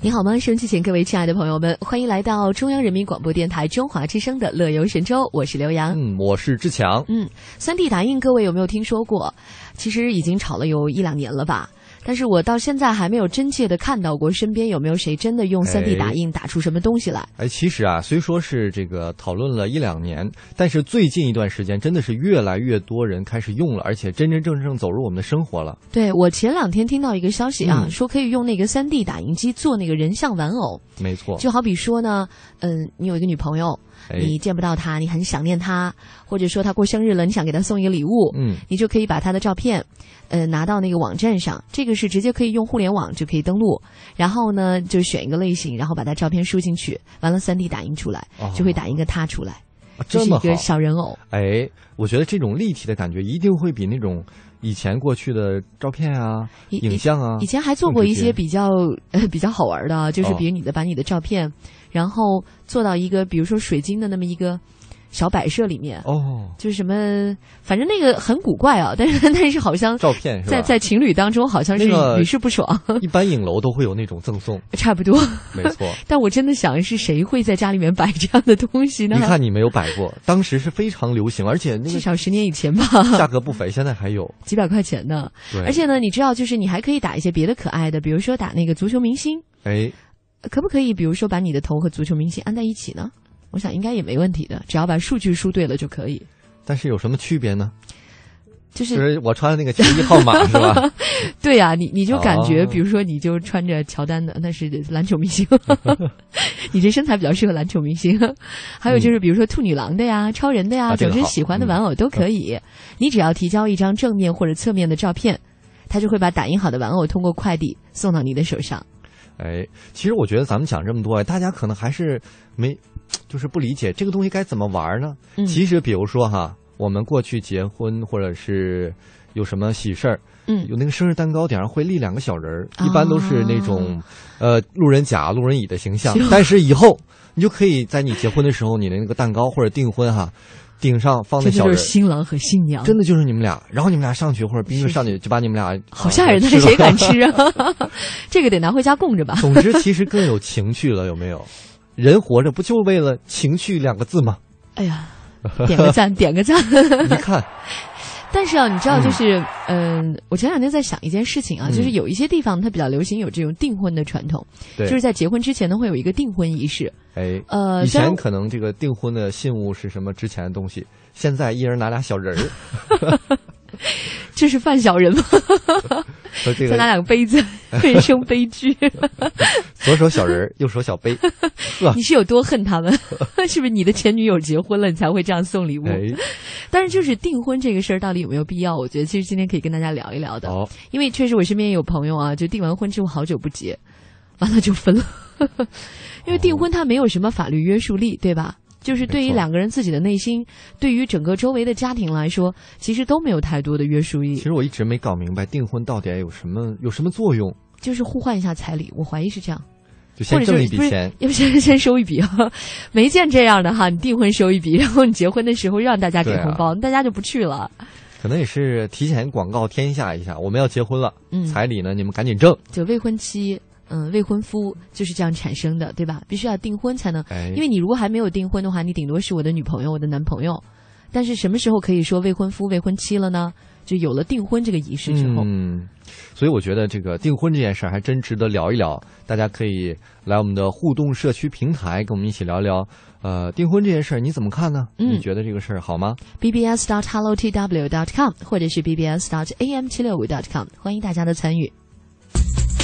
你好吗？收机前各位亲爱的朋友们，欢迎来到中央人民广播电台中华之声的《乐游神州》，我是刘洋，嗯，我是志强，嗯，三 D 打印，各位有没有听说过？其实已经炒了有一两年了吧。但是我到现在还没有真切的看到过，身边有没有谁真的用三 D 打印打出什么东西来？哎，其实啊，虽说是这个讨论了一两年，但是最近一段时间真的是越来越多人开始用了，而且真真正正走入我们的生活了。对我前两天听到一个消息啊，说可以用那个三 D 打印机做那个人像玩偶。没错，就好比说呢，嗯，你有一个女朋友。你见不到他，你很想念他，或者说他过生日了，你想给他送一个礼物，嗯，你就可以把他的照片，呃，拿到那个网站上，这个是直接可以用互联网就可以登录，然后呢，就选一个类型，然后把他照片输进去，完了三 D 打印出来，就会打印个他出来，这是一个小人偶。哎，我觉得这种立体的感觉一定会比那种以前过去的照片啊、影像啊，以前还做过一些比较呃比较好玩的，就是比如你的把你的照片。然后做到一个，比如说水晶的那么一个小摆设里面哦，就是什么，反正那个很古怪啊，但是但是好像照片在在情侣当中好像是屡试不爽。一般影楼都会有那种赠送，差不多，没错。但我真的想，是谁会在家里面摆这样的东西呢？你看你没有摆过，当时是非常流行，而且那个至少十年以前吧，价格不菲，现在还有几百块钱呢。对，而且呢，你知道，就是你还可以打一些别的可爱的，比如说打那个足球明星，哎。可不可以，比如说把你的头和足球明星安在一起呢？我想应该也没问题的，只要把数据输对了就可以。但是有什么区别呢？就是我穿的那个球衣号码是吧？对呀，你你就感觉，比如说你就穿着乔丹的，那是篮球明星，你这身材比较适合篮球明星。还有就是，比如说兔女郎的呀、超人的呀，总之喜欢的玩偶都可以。你只要提交一张正面或者侧面的照片，他就会把打印好的玩偶通过快递送到你的手上。哎，其实我觉得咱们讲这么多，大家可能还是没，就是不理解这个东西该怎么玩呢？其实，比如说哈，我们过去结婚或者是有什么喜事儿，嗯，有那个生日蛋糕顶上会立两个小人儿，一般都是那种呃路人甲、路人乙的形象。但是以后你就可以在你结婚的时候，你的那个蛋糕或者订婚哈。顶上放那小人，新郎和新娘，真的就是你们俩。然后你们俩上去或者宾客上去，就把你们俩好吓人的，谁敢 吃啊？这个得拿回家供着吧。总之，其实更有情趣了，有没有？人活着不就为了情趣两个字吗？哎呀，点个赞，点个赞。你看。但是啊，你知道，就是嗯，我前两天在想一件事情啊，就是有一些地方它比较流行有这种订婚的传统，就是在结婚之前呢会有一个订婚仪式。哎，呃，以前可能这个订婚的信物是什么值钱的东西，现在一人拿俩小人儿。这是犯小人吗？再拿两个杯子，人生悲剧。左手小人，右手小杯。你是有多恨他们？是不是你的前女友结婚了，你才会这样送礼物？但是就是订婚这个事儿，到底有没有必要？我觉得其实今天可以跟大家聊一聊的。哦，因为确实我身边也有朋友啊，就订完婚之后好久不结，完了就分了。因为订婚它没有什么法律约束力，对吧？就是对于两个人自己的内心，对于整个周围的家庭来说，其实都没有太多的约束力。其实我一直没搞明白订婚到底有什么有什么作用？就是互换一下彩礼，我怀疑是这样。就先挣一笔钱，要不先 先收一笔啊？没见这样的哈，你订婚收一笔，然后你结婚的时候让大家给红包，大家就不去了。可能也是提前广告天下一下，我们要结婚了，彩礼呢你们赶紧挣。就未婚妻。嗯，未婚夫就是这样产生的，对吧？必须要订婚才能，因为你如果还没有订婚的话，你顶多是我的女朋友、我的男朋友。但是什么时候可以说未婚夫、未婚妻了呢？就有了订婚这个仪式之后。嗯，所以我觉得这个订婚这件事儿还真值得聊一聊。大家可以来我们的互动社区平台，跟我们一起聊聊。呃，订婚这件事儿你怎么看呢？你觉得这个事儿好吗？bbs dot hello tw dot com 或者是 bbs dot am 七六五 dot com，欢迎大家的参与。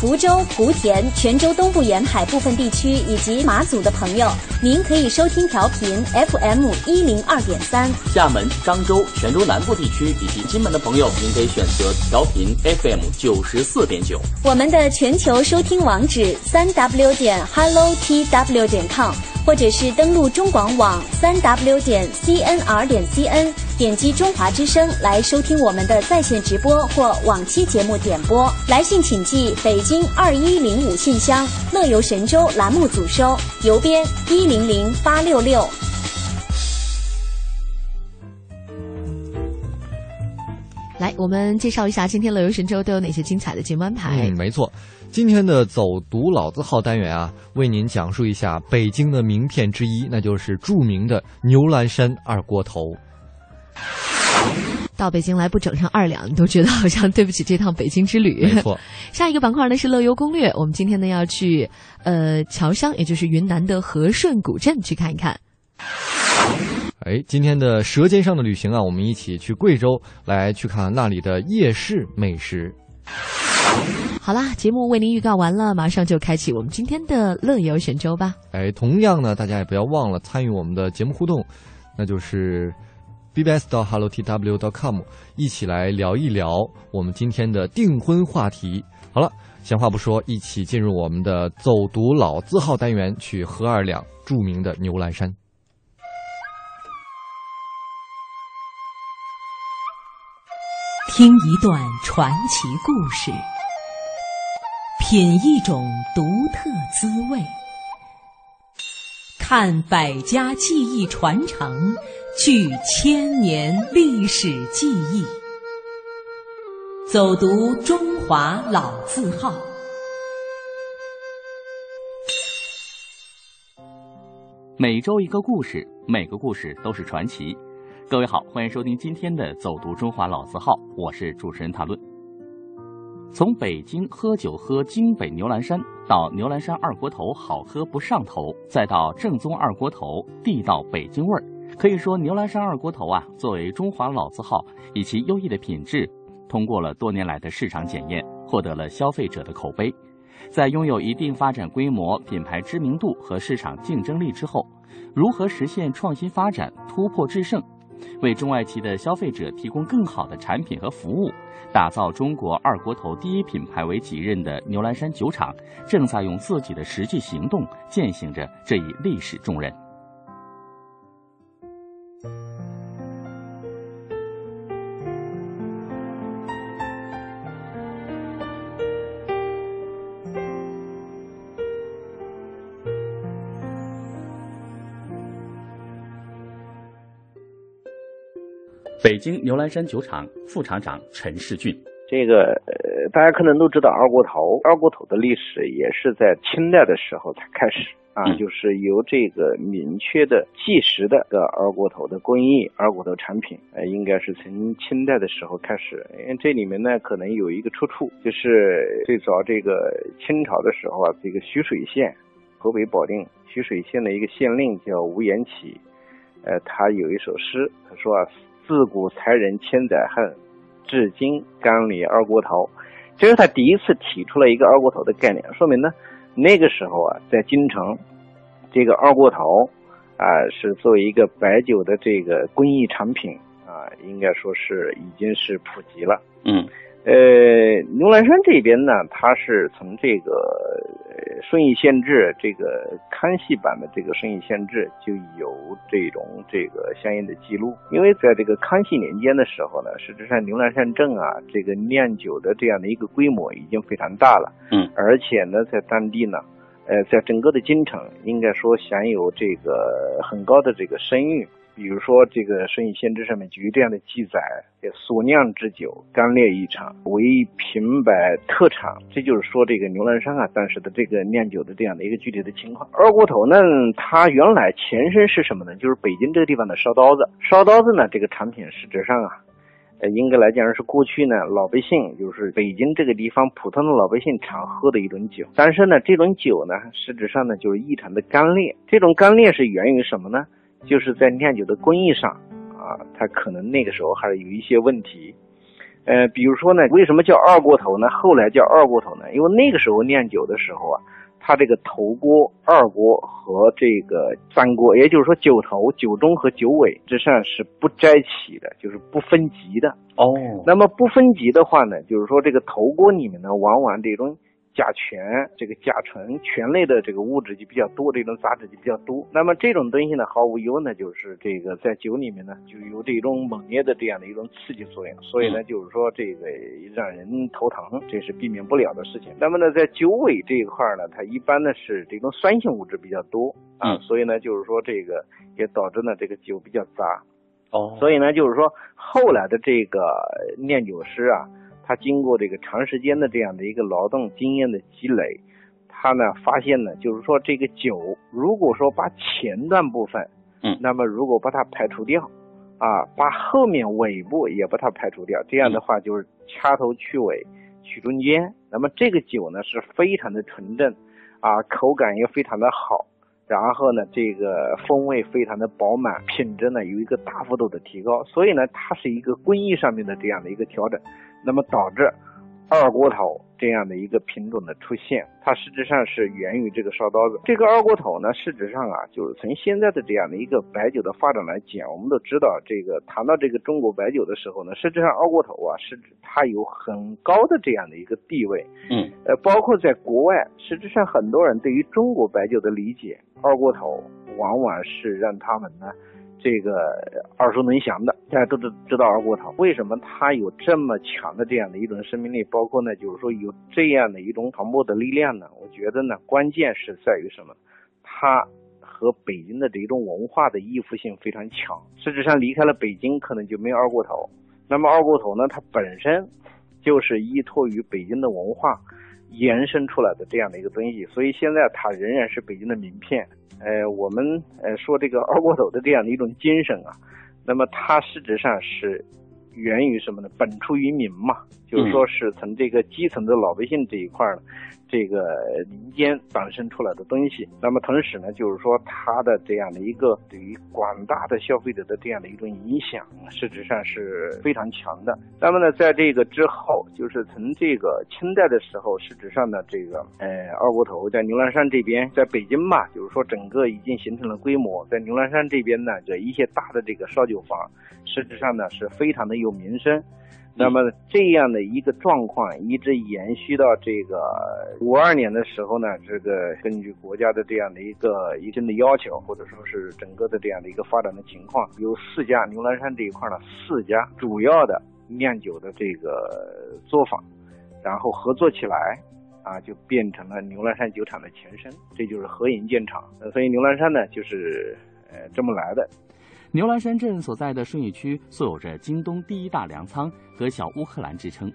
福州、莆田、泉州东部沿海部分地区以及马祖的朋友，您可以收听调频 FM 一零二点三。厦门、漳州、泉州南部地区以及金门的朋友，您可以选择调频 FM 九十四点九。我们的全球收听网址：三 W 点 Hello TW 点 com。或者是登录中广网三 w 点 cnr 点 cn，点击中华之声来收听我们的在线直播或往期节目点播。来信请寄北京二一零五信箱，乐游神州栏目组收，邮编一零零八六六。来，我们介绍一下今天乐游神州都有哪些精彩的节目安排。嗯，没错。今天的走读老字号单元啊，为您讲述一下北京的名片之一，那就是著名的牛栏山二锅头。到北京来不整上二两，你都觉得好像对不起这趟北京之旅。没错。下一个板块呢是乐游攻略，我们今天呢要去呃侨乡，也就是云南的和顺古镇去看一看。哎，今天的舌尖上的旅行啊，我们一起去贵州来去看那里的夜市美食。好啦，节目为您预告完了，马上就开启我们今天的乐游神州吧。哎，同样呢，大家也不要忘了参与我们的节目互动，那就是 bbs 到 hellotw 到 com，一起来聊一聊我们今天的订婚话题。好了，闲话不说，一起进入我们的走读老字号单元，去喝二两著名的牛栏山，听一段传奇故事。品一种独特滋味，看百家技艺传承，聚千年历史记忆，走读中华老字号。每周一个故事，每个故事都是传奇。各位好，欢迎收听今天的《走读中华老字号》，我是主持人谭论。从北京喝酒喝京北牛栏山，到牛栏山二锅头好喝不上头，再到正宗二锅头地道北京味儿，可以说牛栏山二锅头啊，作为中华老字号，以其优异的品质，通过了多年来的市场检验，获得了消费者的口碑。在拥有一定发展规模、品牌知名度和市场竞争力之后，如何实现创新发展、突破制胜？为中外企的消费者提供更好的产品和服务，打造中国二锅头第一品牌为己任的牛栏山酒厂，正在用自己的实际行动践行着这一历史重任。京牛栏山酒厂副厂长陈世俊，这个呃，大家可能都知道二锅头，二锅头的历史也是在清代的时候才开始啊，就是由这个明确的计时的个二锅头的工艺，二锅头产品，呃，应该是从清代的时候开始。因为这里面呢，可能有一个出处，就是最早这个清朝的时候啊，这个徐水县，河北保定徐水县的一个县令叫吴延启，呃，他有一首诗，他说啊。自古才人千载恨，至今干里二锅头。这是他第一次提出了一个二锅头的概念，说明呢，那个时候啊，在京城，这个二锅头啊，是作为一个白酒的这个工艺产品啊，应该说是已经是普及了。嗯。呃，牛栏山这边呢，它是从这个《顺义县志》这个康熙版的这个《顺义县志》就有这种这个相应的记录。因为在这个康熙年间的时候呢，实际上牛栏山镇啊，这个酿酒的这样的一个规模已经非常大了。嗯，而且呢，在当地呢，呃，在整个的京城，应该说享有这个很高的这个声誉。比如说，这个《生意先知》上面就有这样的记载：所酿之酒干裂异常，为平白特产。这就是说，这个牛栏山啊，当时的这个酿酒的这样的一个具体的情况。二锅头呢，它原来前身是什么呢？就是北京这个地方的烧刀子。烧刀子呢，这个产品实质上啊，呃，应该来讲是过去呢老百姓就是北京这个地方普通的老百姓常喝的一种酒。但是呢，这种酒呢，实质上呢就是异常的干裂。这种干裂是源于什么呢？就是在酿酒的工艺上啊，它可能那个时候还是有一些问题。呃，比如说呢，为什么叫二锅头呢？后来叫二锅头呢？因为那个时候酿酒的时候啊。它这个头锅、二锅和这个三锅，也就是说酒头、酒中和酒尾之上是不摘起的，就是不分级的。哦，那么不分级的话呢，就是说这个头锅里面呢，往往这种。甲醛，这个甲醇醛类的这个物质就比较多，这种杂质就比较多。那么这种东西呢，毫无疑问呢，就是这个在酒里面呢，就有这种猛烈的这样的一种刺激作用。所以呢，就是说这个让人头疼，这是避免不了的事情。那么呢，在酒尾这一块呢，它一般呢是这种酸性物质比较多啊，所以呢，就是说这个也导致呢这个酒比较杂。哦，所以呢，就是说后来的这个酿酒师啊。他经过这个长时间的这样的一个劳动经验的积累，他呢发现呢，就是说这个酒，如果说把前段部分，嗯，那么如果把它排除掉，啊，把后面尾部也把它排除掉，这样的话就是掐头去尾，取中间，那么这个酒呢是非常的纯正，啊，口感也非常的好。然后呢，这个风味非常的饱满，品质呢有一个大幅度的提高，所以呢，它是一个工艺上面的这样的一个调整，那么导致。二锅头这样的一个品种的出现，它实质上是源于这个烧刀子。这个二锅头呢，实质上啊，就是从现在的这样的一个白酒的发展来讲，我们都知道，这个谈到这个中国白酒的时候呢，实质上二锅头啊，是它有很高的这样的一个地位。嗯，呃，包括在国外，实质上很多人对于中国白酒的理解，二锅头往往是让他们呢。这个耳熟能详的，大家都知知道二锅头为什么它有这么强的这样的一种生命力，包括呢，就是说有这样的一种传播的力量呢？我觉得呢，关键是在于什么？它和北京的这种文化的依附性非常强。事实上离开了北京，可能就没有二锅头。那么二锅头呢，它本身就是依托于北京的文化延伸出来的这样的一个东西，所以现在它仍然是北京的名片。呃，我们呃说这个二锅头的这样的一种精神啊，那么它实质上是源于什么呢？本出于民嘛，就是说是从这个基层的老百姓这一块呢。这个民间诞生出来的东西，那么同时呢，就是说它的这样的一个对于广大的消费者的这样的一种影响，实质上是非常强的。那么呢，在这个之后，就是从这个清代的时候，实质上呢，这个呃二锅头在牛栏山这边，在北京嘛，就是说整个已经形成了规模，在牛栏山这边呢，这一些大的这个烧酒坊，实质上呢是非常的有名声。那么这样的一个状况一直延续到这个五二年的时候呢，这个根据国家的这样的一个一定的要求，或者说是整个的这样的一个发展的情况，有四家牛栏山这一块呢，四家主要的酿酒的这个作坊，然后合作起来，啊，就变成了牛栏山酒厂的前身，这就是合营建厂。所以牛栏山呢，就是呃这么来的。牛栏山镇所在的顺义区素有着“京东第一大粮仓”和“小乌克兰”之称，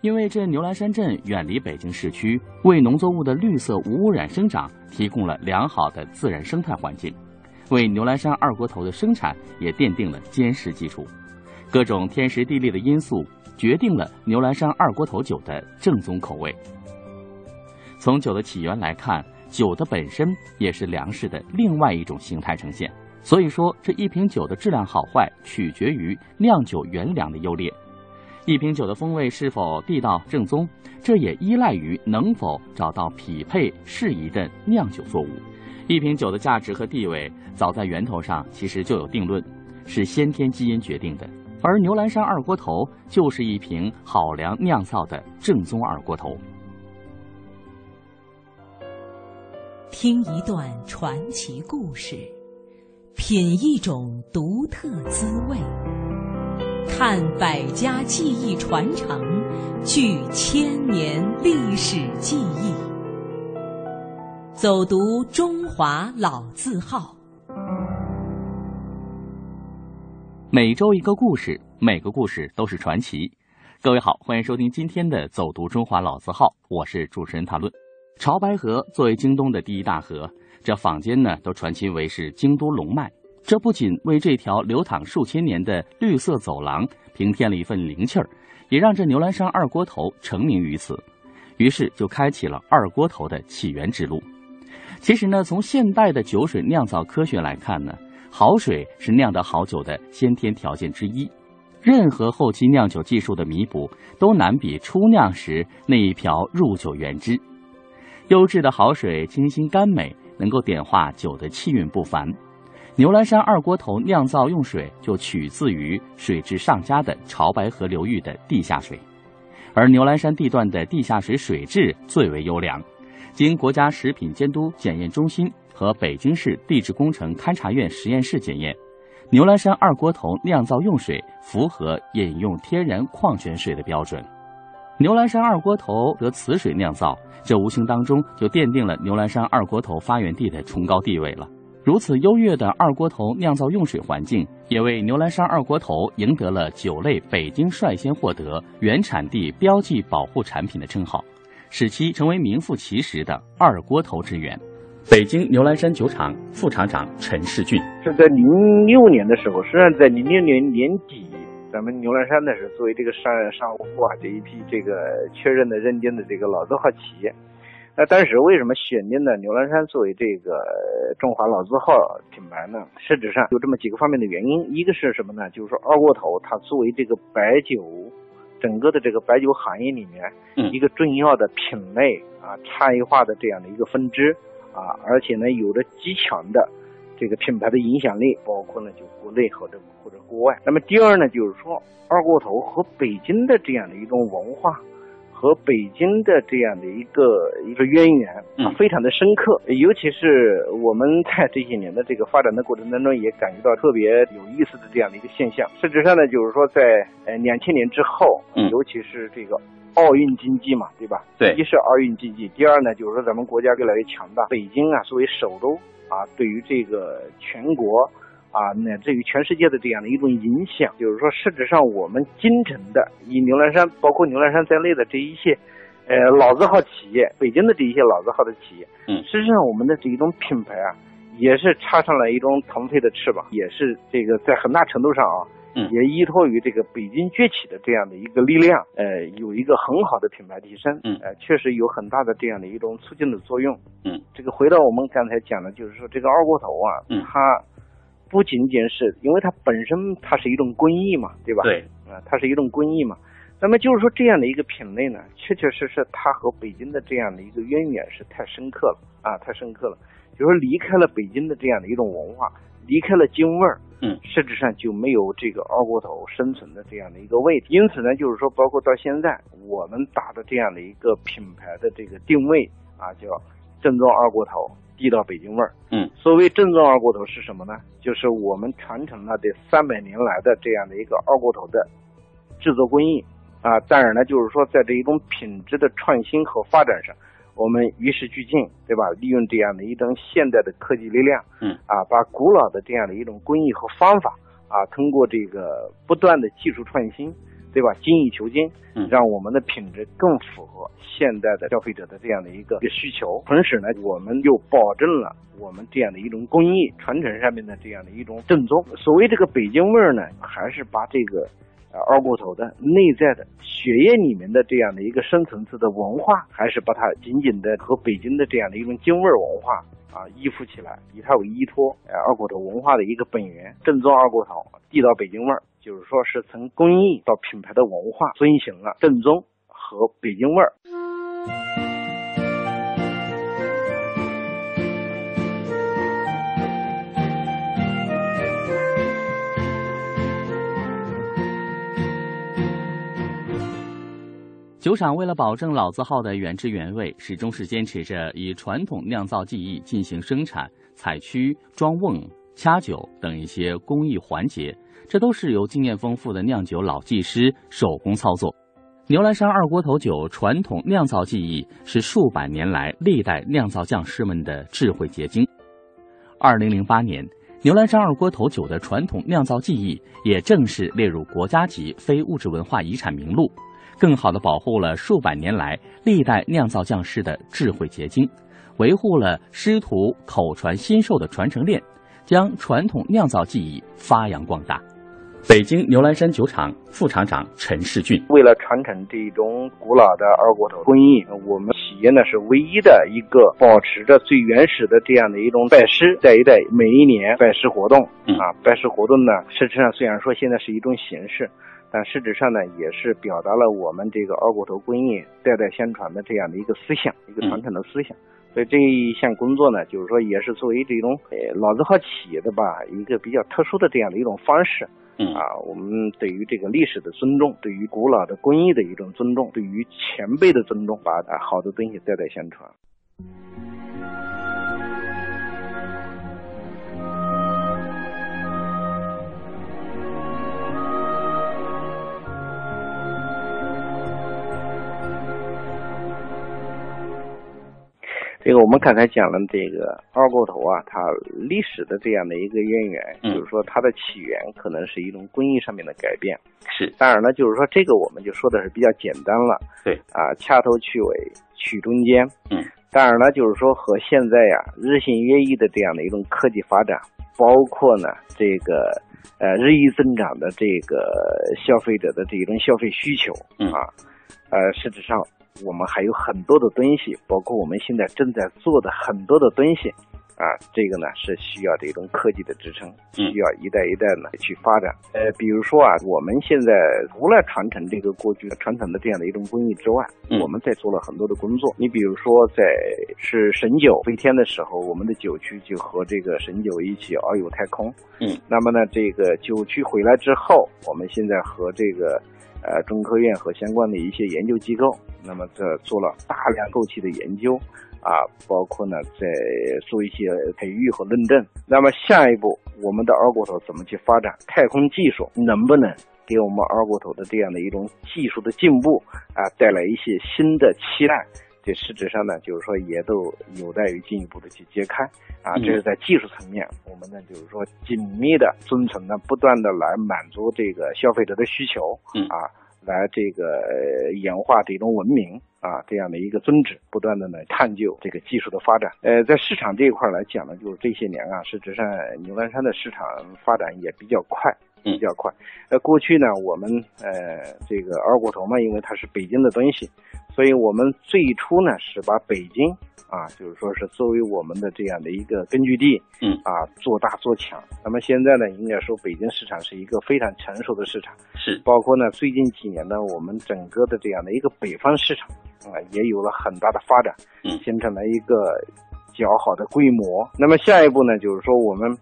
因为这牛栏山镇远离北京市区，为农作物的绿色无污染生长提供了良好的自然生态环境，为牛栏山二锅头的生产也奠定了坚实基础。各种天时地利的因素决定了牛栏山二锅头酒的正宗口味。从酒的起源来看，酒的本身也是粮食的另外一种形态呈现。所以说，这一瓶酒的质量好坏取决于酿酒原粮的优劣，一瓶酒的风味是否地道正宗，这也依赖于能否找到匹配适宜的酿酒作物。一瓶酒的价值和地位，早在源头上其实就有定论，是先天基因决定的。而牛栏山二锅头就是一瓶好粮酿造的正宗二锅头。听一段传奇故事。品一种独特滋味，看百家技艺传承，聚千年历史记忆，走读中华老字号。每周一个故事，每个故事都是传奇。各位好，欢迎收听今天的《走读中华老字号》，我是主持人谭论。潮白河作为京东的第一大河。这坊间呢都传其为是京都龙脉，这不仅为这条流淌数千年的绿色走廊平添了一份灵气儿，也让这牛栏山二锅头成名于此。于是就开启了二锅头的起源之路。其实呢，从现代的酒水酿造科学来看呢，好水是酿得好酒的先天条件之一。任何后期酿酒技术的弥补，都难比初酿时那一瓢入酒原汁。优质的好水清新甘美，能够点化酒的气韵不凡。牛栏山二锅头酿造用水就取自于水质上佳的潮白河流域的地下水，而牛栏山地段的地下水水质最为优良。经国家食品监督检验中心和北京市地质工程勘察院实验室检验，牛栏山二锅头酿造用水符合饮用天然矿泉水的标准。牛栏山二锅头得此水酿造，这无形当中就奠定了牛栏山二锅头发源地的崇高地位了。如此优越的二锅头酿造用水环境，也为牛栏山二锅头赢得了酒类北京率先获得原产地标记保护产品的称号。使其成为名副其实的二锅头之源。北京牛栏山酒厂副厂长陈世俊是在零六年的时候，实际上在零六年年底，咱们牛栏山呢是作为这个上上户啊这一批这个确认的认定的这个老字号企业。那当时为什么选定了牛栏山作为这个中华老字号品牌呢？实质上有这么几个方面的原因，一个是什么呢？就是说二锅头它作为这个白酒。整个的这个白酒行业里面，一个重要的品类啊，差异化的这样的一个分支啊，而且呢，有着极强的这个品牌的影响力，包括呢就国内或者或者国外。那么第二呢，就是说二锅头和北京的这样的一种文化。和北京的这样的一个一个渊源啊，非常的深刻。尤其是我们在这些年的这个发展的过程当中，也感觉到特别有意思的这样的一个现象。事实上呢，就是说在呃两千年之后，尤其是这个奥运经济嘛，对吧？对，一是奥运经济，第二呢，就是说咱们国家越来越强大，北京啊作为首都啊，对于这个全国。啊，乃至于全世界的这样的一种影响，就是说，事实质上我们京城的以牛栏山，包括牛栏山在内的这一些，呃，老字号企业，北京的这一些老字号的企业，嗯，实际上我们的这一种品牌啊，也是插上了一种腾飞的翅膀，也是这个在很大程度上啊，嗯，也依托于这个北京崛起的这样的一个力量，呃，有一个很好的品牌提升，嗯，呃，确实有很大的这样的一种促进的作用，嗯，这个回到我们刚才讲的，就是说这个二锅头啊，嗯，它。不仅仅是因为它本身它是一种工艺嘛，对吧？对，啊，它是一种工艺嘛。那么就是说这样的一个品类呢，确确实实它和北京的这样的一个渊源是太深刻了啊，太深刻了。就是说离开了北京的这样的一种文化，离开了京味儿，嗯，实质上就没有这个二锅头生存的这样的一个位置。因此呢，就是说包括到现在我们打的这样的一个品牌的这个定位啊，叫正宗二锅头。地道北京味儿，嗯，所谓正宗二锅头是什么呢？就是我们传承了这三百年来的这样的一个二锅头的制作工艺啊。当然呢，就是说在这一种品质的创新和发展上，我们与时俱进，对吧？利用这样的一种现代的科技力量，嗯，啊，把古老的这样的一种工艺和方法啊，通过这个不断的技术创新。对吧？精益求精，嗯让我们的品质更符合现代的消费者的这样的一个需求。同时呢，我们又保证了我们这样的一种工艺传承上面的这样的一种正宗。所谓这个北京味儿呢，还是把这个二锅头的内在的血液里面的这样的一个深层次的文化，还是把它紧紧的和北京的这样的一种京味文化啊依附起来，以它为依托，二锅头文化的一个本源，正宗二锅头，地道北京味儿。就是说，是从工艺到品牌的文化，遵循了正宗和北京味儿。酒厂为了保证老字号的原汁原味，始终是坚持着以传统酿造技艺进行生产、采曲、装瓮、掐酒等一些工艺环节。这都是由经验丰富的酿酒老技师手工操作。牛栏山二锅头酒传统酿造技艺是数百年来历代酿造匠师们的智慧结晶。二零零八年，牛栏山二锅头酒的传统酿造技艺也正式列入国家级非物质文化遗产名录，更好地保护了数百年来历代酿造匠师的智慧结晶，维护了师徒口传心授的传承链。将传统酿造技艺发扬光大。北京牛栏山酒厂副厂长陈世俊，为了传承这种古老的二锅头工艺，我们企业呢是唯一的一个保持着最原始的这样的一种拜师，在一代每一年拜师活动啊，拜师活动呢，实际上虽然说现在是一种形式，但实质上呢也是表达了我们这个二锅头工艺代代相传的这样的一个思想，一个传承的思想。所以这一项工作呢，就是说也是作为这种呃老字号企业的吧，一个比较特殊的这样的一种方式。嗯啊，我们对于这个历史的尊重，对于古老的工艺的一种尊重，对于前辈的尊重，把好的东西代代相传。这个我们刚才讲了，这个二锅头啊，它历史的这样的一个渊源，就是说它的起源可能是一种工艺上面的改变。是，当然了，就是说这个我们就说的是比较简单了。对，啊，掐头去尾，取中间。嗯，当然了，就是说和现在呀日新月异的这样的一种科技发展，包括呢这个呃日益增长的这个消费者的这种消费需求，嗯啊，呃，实质上。我们还有很多的东西，包括我们现在正在做的很多的东西，啊，这个呢是需要这种科技的支撑，需要一代一代呢去发展。呃，比如说啊，我们现在除了传承这个过去传承的这样的一种工艺之外，我们在做了很多的工作。你比如说，在是神九飞天的时候，我们的酒区就和这个神九一起遨游太空。嗯，那么呢，这个酒区回来之后，我们现在和这个。呃，中科院和相关的一些研究机构，那么这做了大量后期的研究，啊，包括呢在做一些培育和论证。那么下一步，我们的二锅头怎么去发展？太空技术能不能给我们二锅头的这样的一种技术的进步啊，带来一些新的期待？这实质上呢，就是说也都有待于进一步的去揭开啊。这是在技术层面，我们呢就是说紧密的遵从呢，不断的来满足这个消费者的需求，嗯啊，来这个演化这种文明啊这样的一个宗旨，不断的呢探究这个技术的发展。呃，在市场这一块来讲呢，就是这些年啊，实质上牛栏山的市场发展也比较快。比较快，呃，过去呢，我们呃这个二锅头嘛，因为它是北京的东西，所以我们最初呢是把北京啊，就是说是作为我们的这样的一个根据地，嗯啊，做大做强。那么现在呢，应该说北京市场是一个非常成熟的市场，是包括呢最近几年呢，我们整个的这样的一个北方市场啊，也有了很大的发展，嗯，形成了一个较好的规模。那么下一步呢，就是说我们。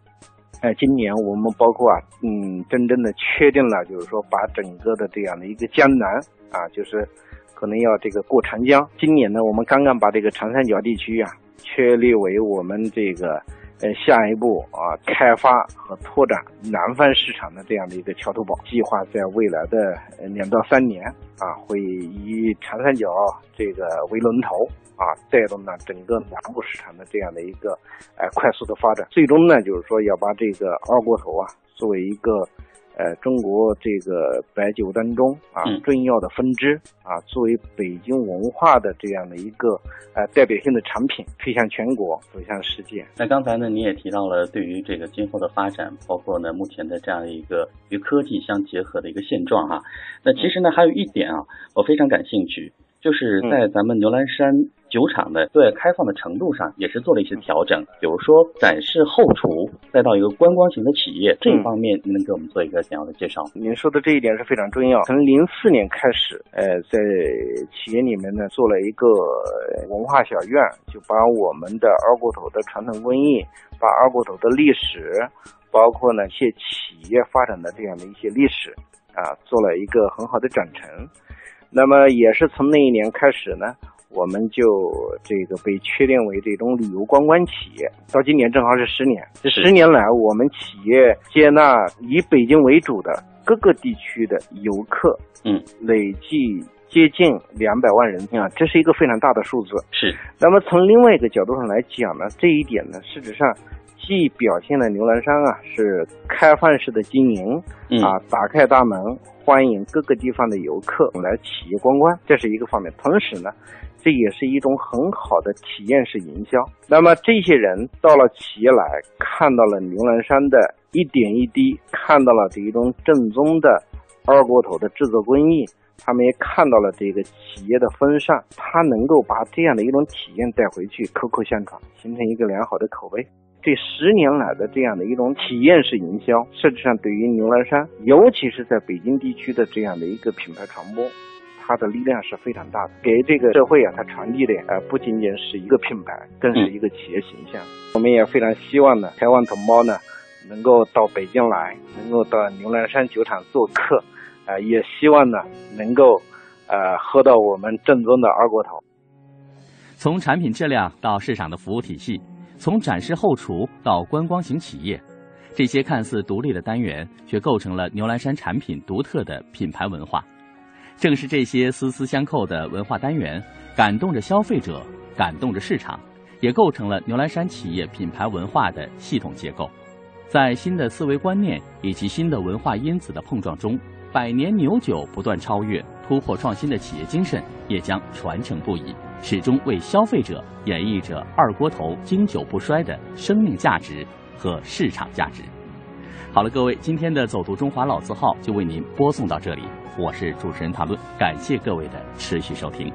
哎，今年我们包括啊，嗯，真正的确定了，就是说把整个的这样的一个江南啊，就是可能要这个过长江。今年呢，我们刚刚把这个长三角地区啊确立为我们这个呃下一步啊开发和拓展南方市场的这样的一个桥头堡。计划在未来的两到三年啊，会以长三角这个为龙头。啊，带动呢整个南部市场的这样的一个，呃，快速的发展。最终呢，就是说要把这个二锅头啊，作为一个，呃，中国这个白酒当中啊重要的分支啊，作为北京文化的这样的一个，呃，代表性的产品，推向全国，走向世界。那刚才呢，你也提到了对于这个今后的发展，包括呢目前的这样的一个与科技相结合的一个现状哈。那其实呢，还有一点啊，我非常感兴趣，就是在咱们牛栏山。酒厂的对外开放的程度上也是做了一些调整，比如说展示后厨，再到一个观光型的企业这一方面，您能给我们做一个简要的介绍？您说的这一点是非常重要。从零四年开始，呃，在企业里面呢做了一个文化小院，就把我们的二锅头的传统工艺，把二锅头的历史，包括呢一些企业发展的这样的一些历史啊，做了一个很好的展陈。那么也是从那一年开始呢。我们就这个被确定为这种旅游观光企业，到今年正好是十年。这十年来，我们企业接纳以北京为主的各个地区的游客，嗯，累计接近两百万人啊，这是一个非常大的数字。是。那么从另外一个角度上来讲呢，这一点呢，事实上既表现了牛栏山啊是开放式的经营，啊，打开大门欢迎各个地方的游客来企业观光，这是一个方面。同时呢。这也是一种很好的体验式营销。那么这些人到了企业来看到了牛栏山的一点一滴，看到了这一种正宗的二锅头的制作工艺，他们也看到了这个企业的风尚，他能够把这样的一种体验带回去，口口相传，形成一个良好的口碑。这十年来的这样的一种体验式营销，实际上对于牛栏山，尤其是在北京地区的这样的一个品牌传播。它的力量是非常大的，给这个社会啊，它传递的呃不仅仅是一个品牌，更是一个企业形象。我们也非常希望呢，台湾同胞呢能够到北京来，能够到牛栏山酒厂做客，啊，也希望呢能够呃喝到我们正宗的二锅头。从产品质量到市场的服务体系，从展示后厨到观光型企业，这些看似独立的单元，却构成了牛栏山产品独特的品牌文化。正是这些丝丝相扣的文化单元，感动着消费者，感动着市场，也构成了牛栏山企业品牌文化的系统结构。在新的思维观念以及新的文化因子的碰撞中，百年牛酒不断超越、突破创新的企业精神也将传承不已，始终为消费者演绎着二锅头经久不衰的生命价值和市场价值。好了，各位，今天的走读中华老字号就为您播送到这里。我是主持人谭论，感谢各位的持续收听。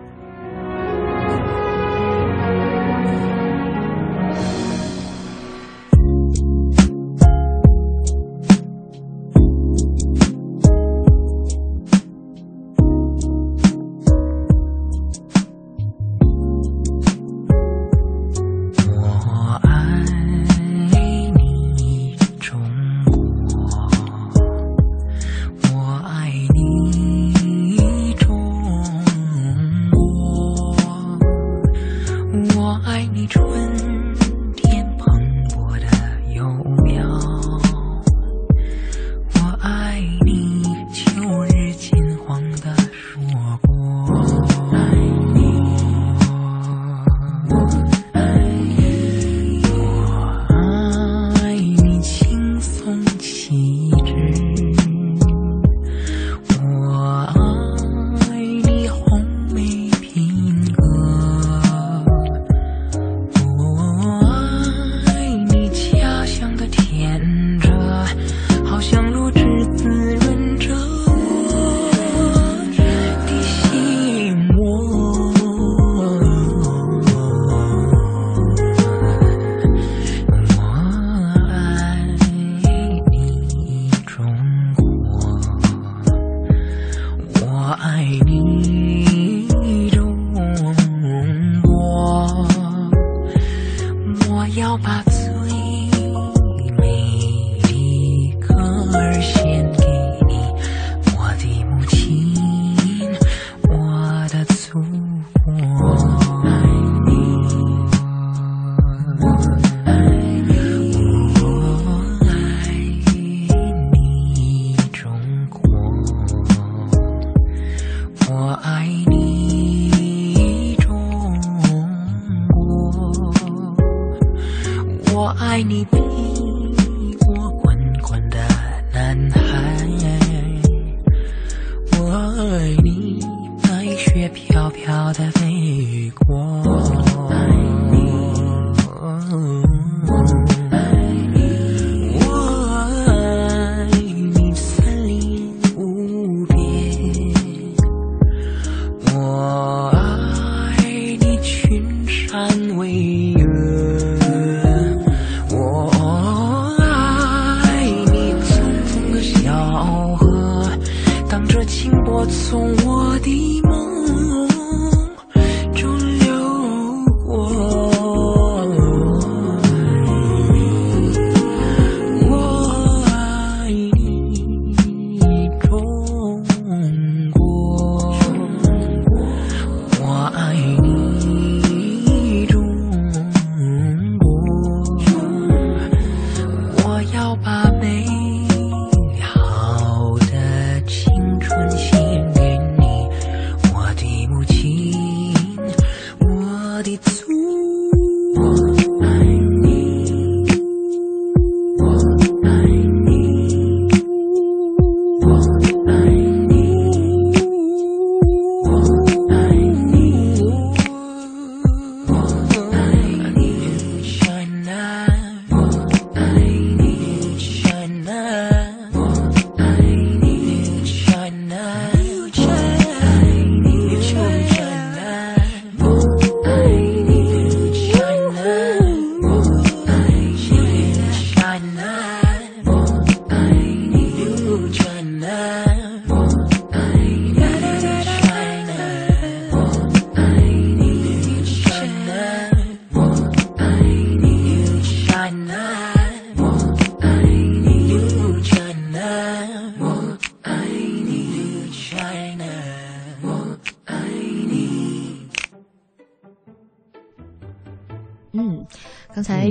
从我爱你。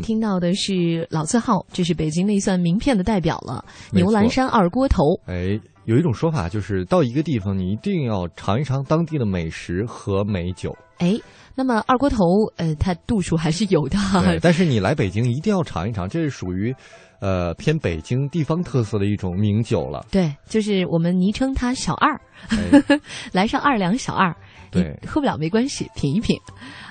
听到的是老字号，这是北京那算名片的代表了——牛栏山二锅头。哎，有一种说法就是到一个地方，你一定要尝一尝当地的美食和美酒。哎，那么二锅头，呃，它度数还是有的。但是你来北京一定要尝一尝，这是属于。呃，偏北京地方特色的一种名酒了。对，就是我们昵称它小二，来上二两小二。对，喝不了没关系，品一品。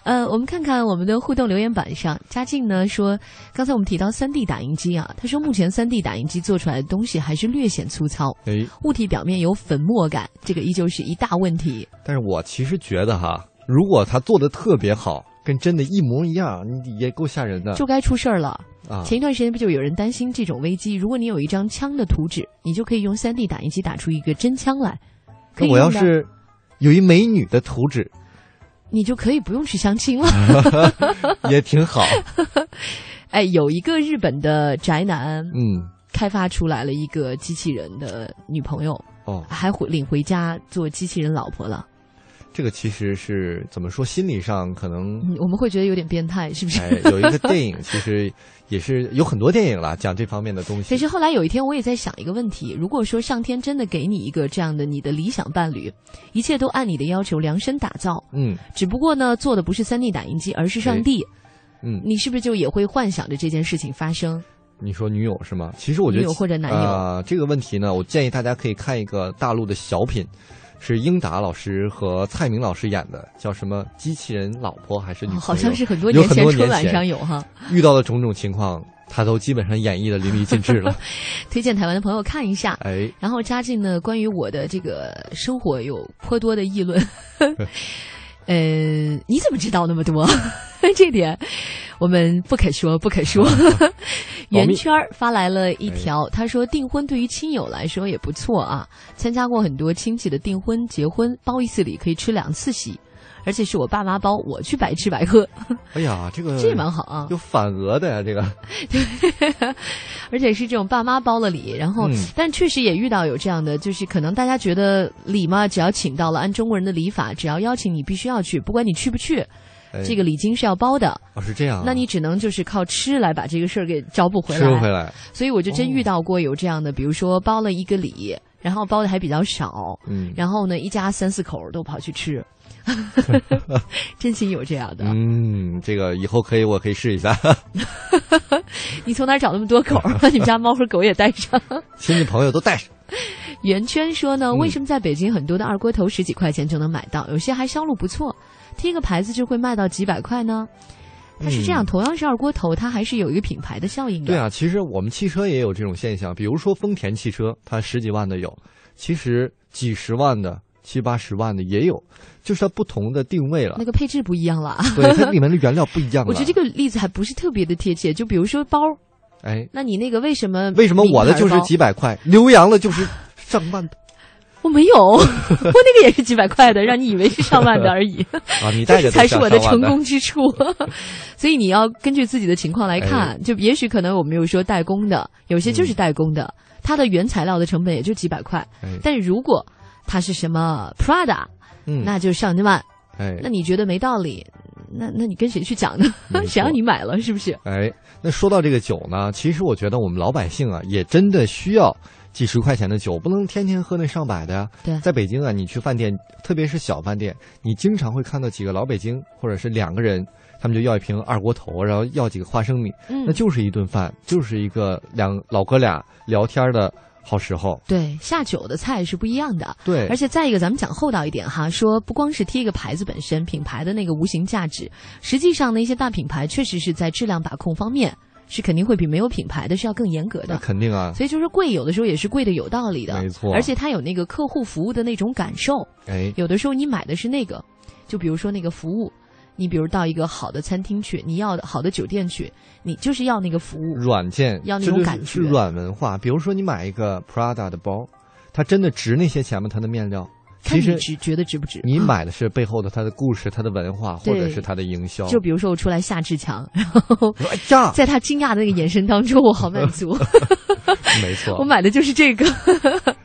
呃，我们看看我们的互动留言板上，嘉靖呢说，刚才我们提到三 D 打印机啊，他说目前三 D 打印机做出来的东西还是略显粗糙，哎，物体表面有粉末感，这个依旧是一大问题。但是我其实觉得哈，如果他做的特别好。跟真的一模一样，你也够吓人的，就该出事儿了啊！前一段时间不就有人担心这种危机？如果你有一张枪的图纸，你就可以用三 D 打印机打出一个真枪来。那我要是有一美女的图纸，你就可以不用去相亲了，也挺好。哎，有一个日本的宅男，嗯，开发出来了一个机器人的女朋友，哦，还回领回家做机器人老婆了。这个其实是怎么说？心理上可能我们会觉得有点变态，是不是？哎有一个电影，其实也是有很多电影了，讲这方面的东西。其实后来有一天，我也在想一个问题：如果说上天真的给你一个这样的你的理想伴侣，一切都按你的要求量身打造，嗯，只不过呢，做的不是三 D 打印机，而是上帝，嗯，你是不是就也会幻想着这件事情发生？你说女友是吗？其实我觉得女友或者男友啊，这个问题呢，我建议大家可以看一个大陆的小品。是英达老师和蔡明老师演的，叫什么？机器人老婆还是女？好像是很多年前春晚上有哈。遇到的种种情况，他都基本上演绎的淋漓尽致了。推荐台湾的朋友看一下。哎，然后嘉靖呢，关于我的这个生活有颇多的议论。呃，你怎么知道那么多？这点我们不可说，不可说。圆圈发来了一条，他说订婚对于亲友来说也不错啊。参加过很多亲戚的订婚、结婚，包一次礼可以吃两次席，而且是我爸妈包，我去白吃白喝。哎呀，这个这蛮好啊，有反额的呀，这个。对，而且是这种爸妈包了礼，然后但确实也遇到有这样的，就是可能大家觉得礼嘛，只要请到了，按中国人的礼法，只要邀请你必须要去，不管你去不去。这个礼金是要包的哦，是这样。那你只能就是靠吃来把这个事儿给找补回来。吃回来。所以我就真遇到过有这样的，比如说包了一个礼，然后包的还比较少，嗯，然后呢一家三四口都跑去吃，真心有这样的。嗯，这个以后可以，我可以试一下。你从哪找那么多狗？把 你们家猫和狗也带上，亲戚朋友都带上。圆圈说呢，为什么在北京很多的二锅头十几块钱就能买到，有些还销路不错？贴个牌子就会卖到几百块呢？它是这样，同样是二锅头，它还是有一个品牌的效应的。对啊，其实我们汽车也有这种现象，比如说丰田汽车，它十几万的有，其实几十万的、七八十万的也有，就是它不同的定位了。那个配置不一样了，对，它里面的原料不一样。我觉得这个例子还不是特别的贴切，就比如说包，哎，那你那个为什么？为什么我的就是几百块，刘洋的就是上万的？我没有，我那个也是几百块的，让你以为是上万的而已。啊，你带着才是我的成功之处。所以你要根据自己的情况来看，就也许可能我们有说代工的，有些就是代工的，它的原材料的成本也就几百块。但是如果它是什么 Prada，嗯，那就上万。哎，那你觉得没道理？那那你跟谁去讲呢？谁让你买了？是不是？哎，那说到这个酒呢，其实我觉得我们老百姓啊，也真的需要。几十块钱的酒不能天天喝那上百的呀。对，在北京啊，你去饭店，特别是小饭店，你经常会看到几个老北京，或者是两个人，他们就要一瓶二锅头，然后要几个花生米，嗯，那就是一顿饭，就是一个两老哥俩聊天的好时候。对，下酒的菜是不一样的。对，而且再一个，咱们讲厚道一点哈，说不光是贴一个牌子本身，品牌的那个无形价值，实际上呢，一些大品牌确实是在质量把控方面。是肯定会比没有品牌的是要更严格的，肯定啊。所以就是贵，有的时候也是贵的有道理的，没错。而且它有那个客户服务的那种感受。哎，有的时候你买的是那个，就比如说那个服务，你比如到一个好的餐厅去，你要好的酒店去，你就是要那个服务软件，要那种感觉是软文化。比如说你买一个 Prada 的包，它真的值那些钱吗？它的面料？其实值觉得值不值？你买的是背后的它的故事、它的文化，或者是它的营销。就比如说我出来夏志强，然后在他惊讶的那个眼神当中，我好满足。没错，我买的就是这个。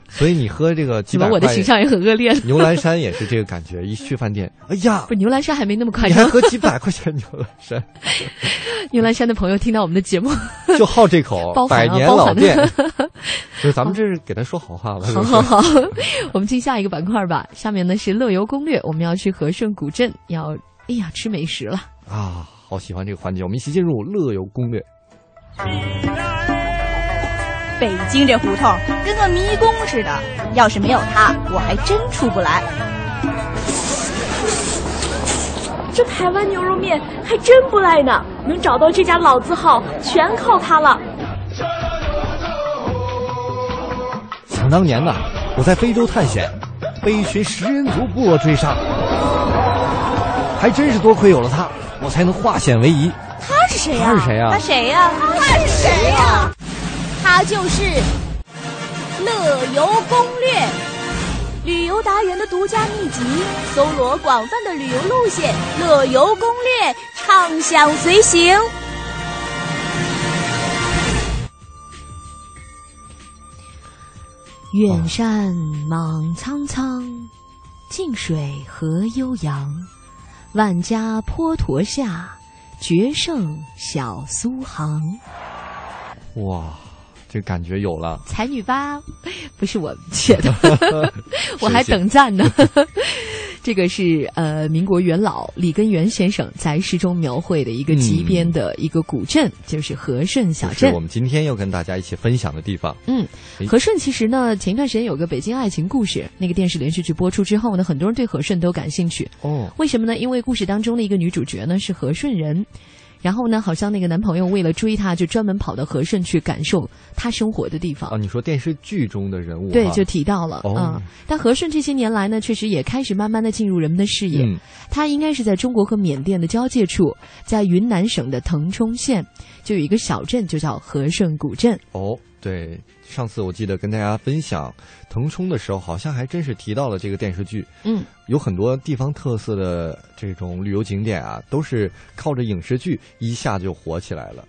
所以你喝这个几百 我的形象也很恶劣。牛栏山也是这个感觉，一去饭店，哎呀，不，牛栏山还没那么快。你还喝几百块钱牛栏山？牛栏山的朋友听到我们的节目，就好这口百年老店。就咱们这是给他说好话了。好好好，我们进下一个板块吧。下面呢是乐游攻略，我们要去和顺古镇，要哎呀吃美食了啊！好喜欢这个环节，我们一起进入乐游攻略。北京这胡同跟个迷宫似的，要是没有它，我还真出不来。这台湾牛肉面还真不赖呢，能找到这家老字号，全靠它了。想当年呐，我在非洲探险，被一群食人族部落追杀，还真是多亏有了他，我才能化险为夷。他是谁呀？他是谁呀？他谁呀？他是谁呀？他就是《乐游攻略》，旅游达人的独家秘籍，搜罗广泛的旅游路线，《乐游攻略》畅享随行。远山莽苍苍，近水何悠扬，万家坡驼下，绝胜小苏杭。哇！这感觉有了，才女吧？不是我写的，我还等赞呢。这个是呃，民国元老李根源先生在诗中描绘的一个极边的一个古镇，就是和顺小镇。我们今天要跟大家一起分享的地方。嗯，和顺其实呢，前一段时间有个《北京爱情故事》那个电视连续剧播出之后呢，很多人对和顺都感兴趣。哦，为什么呢？因为故事当中的一个女主角呢是和顺人。然后呢，好像那个男朋友为了追她，就专门跑到和顺去感受她生活的地方。啊，你说电视剧中的人物？对，就提到了啊。但和顺这些年来呢，确实也开始慢慢的进入人们的视野。它应该是在中国和缅甸的交界处，在云南省的腾冲县，就有一个小镇，就叫和顺古镇。哦，对。上次我记得跟大家分享腾冲的时候，好像还真是提到了这个电视剧。嗯，有很多地方特色的这种旅游景点啊，都是靠着影视剧一下就火起来了。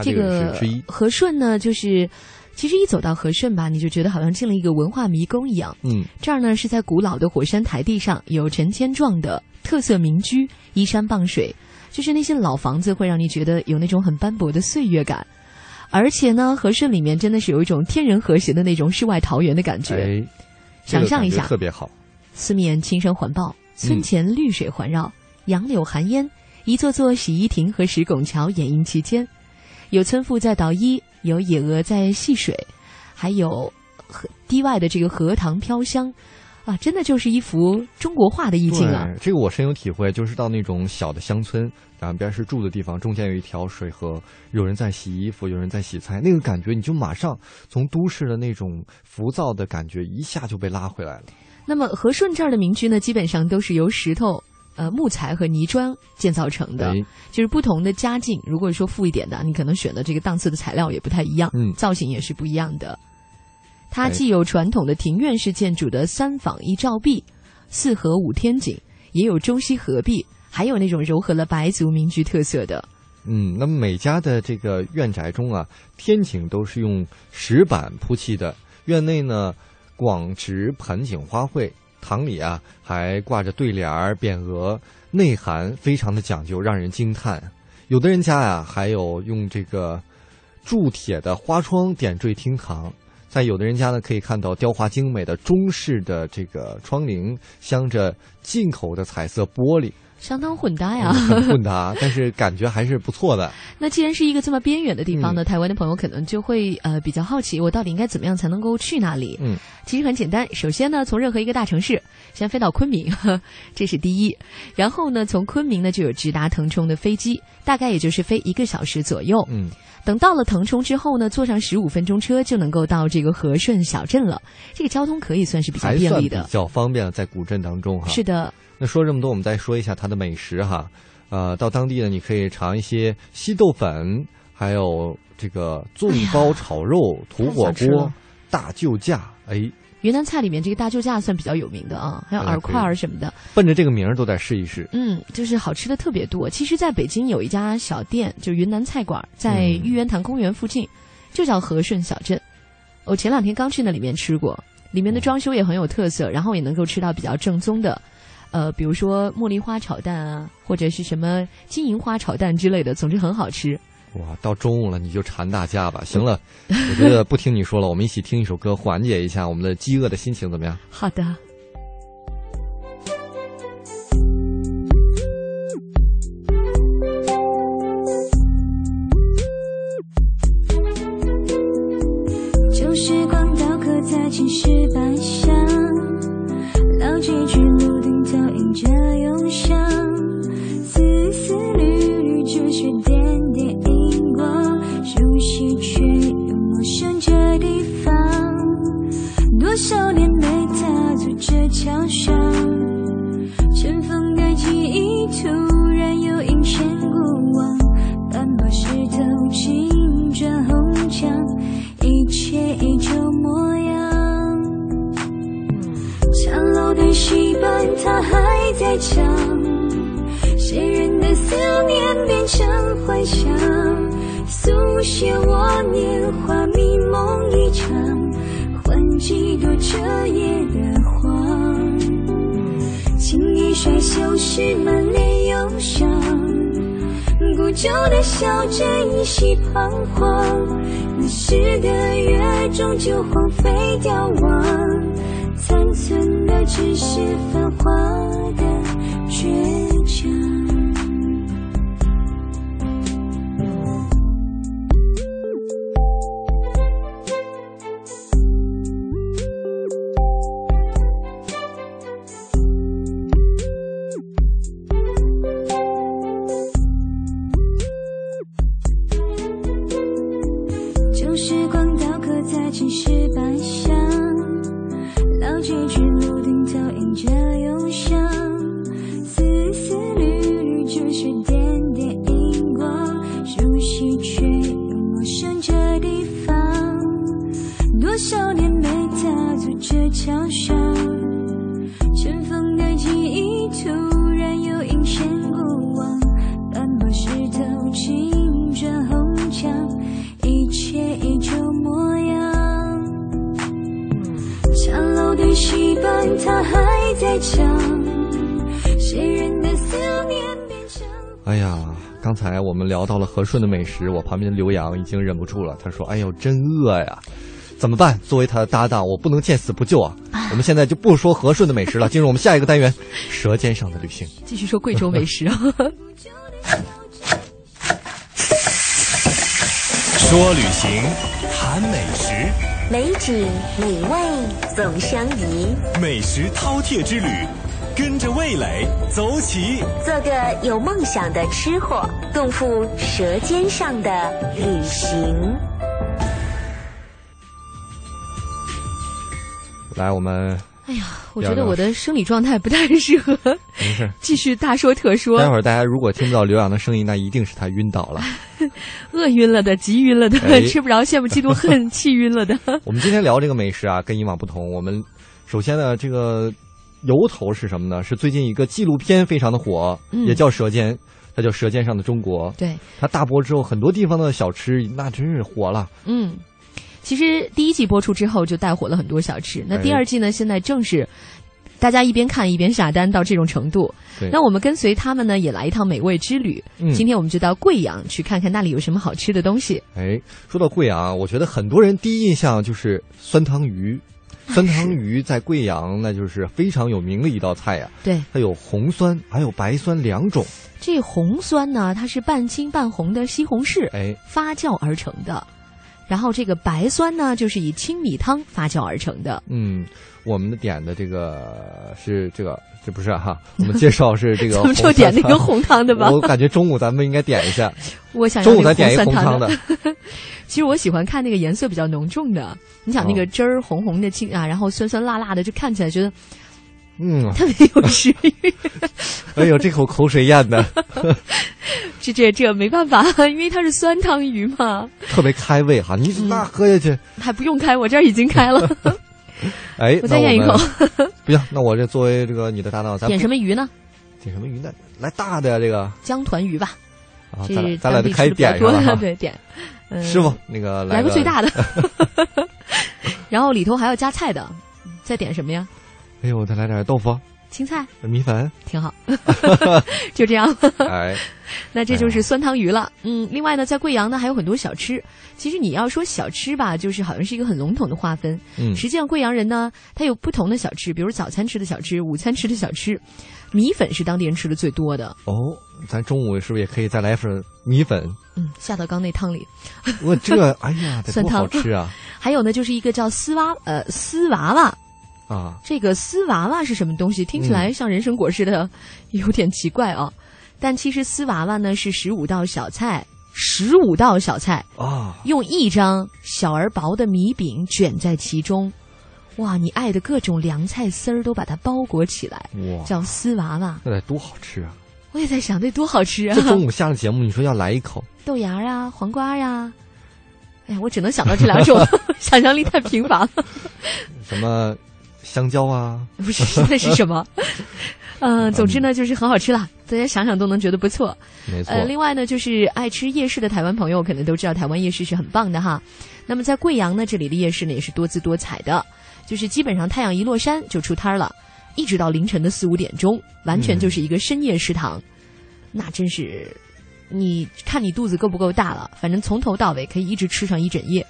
这个和顺呢，就是其实一走到和顺吧，你就觉得好像进了一个文化迷宫一样。嗯，这儿呢是在古老的火山台地上，有成千幢的特色民居，依山傍水，就是那些老房子会让你觉得有那种很斑驳的岁月感。而且呢，和顺里面真的是有一种天人和谐的那种世外桃源的感觉。哎，想象一下，特别好。四面青山环抱，村前绿水环绕，杨柳含烟，一座座洗衣亭和石拱桥掩映其间。有村妇在捣衣，有野鹅在戏水，还有河堤外的这个荷塘飘香。啊，真的就是一幅中国画的意境啊！这个我深有体会，就是到那种小的乡村，两边是住的地方，中间有一条水河，有人在洗衣服，有人在洗菜，那个感觉你就马上从都市的那种浮躁的感觉一下就被拉回来了。那么和顺这儿的民居呢，基本上都是由石头、呃木材和泥砖建造成的，就是不同的家境，如果说富一点的，你可能选的这个档次的材料也不太一样，嗯，造型也是不一样的。它既有传统的庭院式建筑的三坊一照壁、四合五天井，也有中西合璧，还有那种糅合了白族民居特色的。嗯，那么每家的这个院宅中啊，天井都是用石板铺砌的，院内呢广植盆景花卉，堂里啊还挂着对联儿、匾额，内涵非常的讲究，让人惊叹。有的人家呀，还有用这个铸铁的花窗点缀厅堂。在有的人家呢，可以看到雕花精美的中式的这个窗棂，镶着进口的彩色玻璃，相当混搭呀，混搭，但是感觉还是不错的。那既然是一个这么边远的地方呢，台湾的朋友可能就会呃比较好奇，我到底应该怎么样才能够去那里？嗯，其实很简单，首先呢，从任何一个大城市先飞到昆明，这是第一，然后呢，从昆明呢就有直达腾冲的飞机，大概也就是飞一个小时左右。嗯。等到了腾冲之后呢，坐上十五分钟车就能够到这个和顺小镇了。这个交通可以算是比较便利的，比较方便，在古镇当中哈。是的。那说这么多，我们再说一下它的美食哈。呃，到当地呢，你可以尝一些稀豆粉，还有这个粽包炒肉、土火锅、大救驾。哎。云南菜里面这个大救驾算比较有名的啊，还有饵块儿什么的，奔着这个名儿都得试一试。嗯，就是好吃的特别多。其实，在北京有一家小店，就是云南菜馆，在玉渊潭公园附近，就叫和顺小镇。我前两天刚去那里面吃过，里面的装修也很有特色，然后也能够吃到比较正宗的，呃，比如说茉莉花炒蛋啊，或者是什么金银花炒蛋之类的，总之很好吃。哇，到中午了你就馋大家吧。行了，我觉得不听你说了，我们一起听一首歌，缓解一下我们的饥饿的心情，怎么样？好的。旧时光雕刻在青石板彻夜的黄，轻易甩袖时满脸忧伤，古旧的笑着依稀彷徨。那时的月，终究荒废凋亡，残存的只是繁华的倔强。哎呀，刚才我们聊到了和顺的美食，我旁边的刘洋已经忍不住了，他说：“哎呦，真饿呀，怎么办？作为他的搭档，我不能见死不救啊！我们现在就不说和顺的美食了，进入我们下一个单元——舌尖上的旅行。继续说贵州美食啊。说旅行，谈美食，美景美味总相宜。美食饕餮之旅，跟着味蕾走起，做个有梦想的吃货，共赴舌尖上的旅行。来，我们哎呀，我觉得我的生理状态不太适合，没事，继续大说特说。待会儿大家如果听不到刘洋的声音，那一定是他晕倒了，饿晕了的，急晕了的，哎吃不着，羡慕嫉妒恨，气晕了的。我们今天聊这个美食啊，跟以往不同。我们首先呢，这个由头是什么呢？是最近一个纪录片非常的火，嗯也叫《舌尖》，它叫《舌尖上的中国》。对，它大播之后，很多地方的小吃那真是火了。嗯，其实第一季播出之后就带火了很多小吃，那第二季呢，现在正是大家一边看一边下单到这种程度。对那我们跟随他们呢，也来一趟美味之旅。嗯今天我们就到贵阳去看看那里有什么好吃的东西。哎，说到贵阳，我觉得很多人第一印象就是酸汤鱼。酸汤鱼在贵阳那就是非常有名的一道菜呀、对，它有红酸还有白酸两种。这红酸呢，它是半青半红的西红柿哎发酵而成的，然后这个白酸呢，就是以青米汤发酵而成的。嗯，我们点的这个是这个，这不是哈，我们介绍是这个咱们就点那个红汤的吧我感觉中午咱们应该点一下。我想中午点一红红汤的。其实我喜欢看那个颜色比较浓重的，你想那个汁儿红红的青啊，然后酸酸辣辣的，就看起来觉得嗯，特别有食欲。哎呦，这口口水咽的 这这这没办法，因为它是酸汤鱼嘛，特别开胃哈！你嗯那喝下去，还不用开，我这儿已经开了。哎，我再咽一口。不行，那我这作为这个你的搭档，咱点什么鱼呢？点什么鱼呢？来大的呀，这个江团鱼吧，啊，这是咱俩咱俩就开点上了。对点。嗯师傅，那个个来个最大的，然后里头还要加菜的，再点什么呀？哎呦，再来点豆腐，青菜、米粉，挺好，就这样。哎，那这就是酸汤鱼了。嗯，另外呢，在贵阳呢还有很多小吃。其实你要说小吃吧，就是好像是一个很笼统的划分。嗯，实际上贵阳人呢，他有不同的小吃，比如早餐吃的小吃，午餐吃的小吃。米粉是当地人吃的最多的。哦，咱中午是不是也可以再来份米粉？嗯，下到刚那汤里。我这，哎呀，酸汤好吃啊！还有呢，就是一个叫丝娃呃丝娃娃。啊，这个丝娃娃是什么东西？听起来像人参果似的，有点奇怪啊。但其实丝娃娃呢是十五道小菜，十五道小菜啊，用一张小而薄的米饼卷在其中，哇，你爱的各种凉菜丝儿都把它包裹起来，哇，叫丝娃娃，那得多好吃啊！我也在想，得多好吃啊！这中午下了节目，你说要来一口豆芽啊，黄瓜呀，哎呀，我只能想到这两种，想象力太贫乏了。什么？香蕉啊，不是，那是什么？嗯，总之呢，就是很好吃啦，大家想想都能觉得不错。没错。呃，另外呢，就是爱吃夜市的台湾朋友可能都知道，台湾夜市是很棒的哈。那么在贵阳呢，这里的夜市呢也是多姿多彩的，就是基本上太阳一落山就出摊了，一直到凌晨的四五点钟，完全就是一个深夜食堂。那真是，你看你肚子够不够大了？反正从头到尾可以一直吃上一整夜。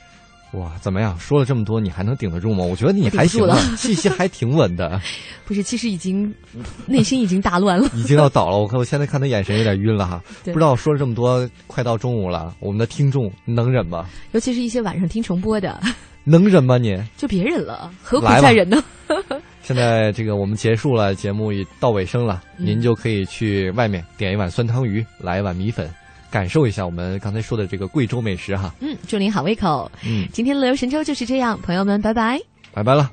哇，怎么样？说了这么多，你还能顶得住吗？我觉得你还行了，气息还挺稳的。不是，其实已经内心已经大乱了，已经要倒了。我看我现在看他眼神有点晕了哈。不知道说了这么多，快到中午了，我们的听众能忍吗？尤其是一些晚上听重播的，能忍吗？你就别忍了，何苦再忍呢？现在这个我们结束了，节目已到尾声了，您就可以去外面点一碗酸汤鱼，来一碗米粉。感受一下我们刚才说的这个贵州美食哈，嗯，祝您好胃口。嗯，今天的乐游神州就是这样，朋友们，拜拜，拜拜了。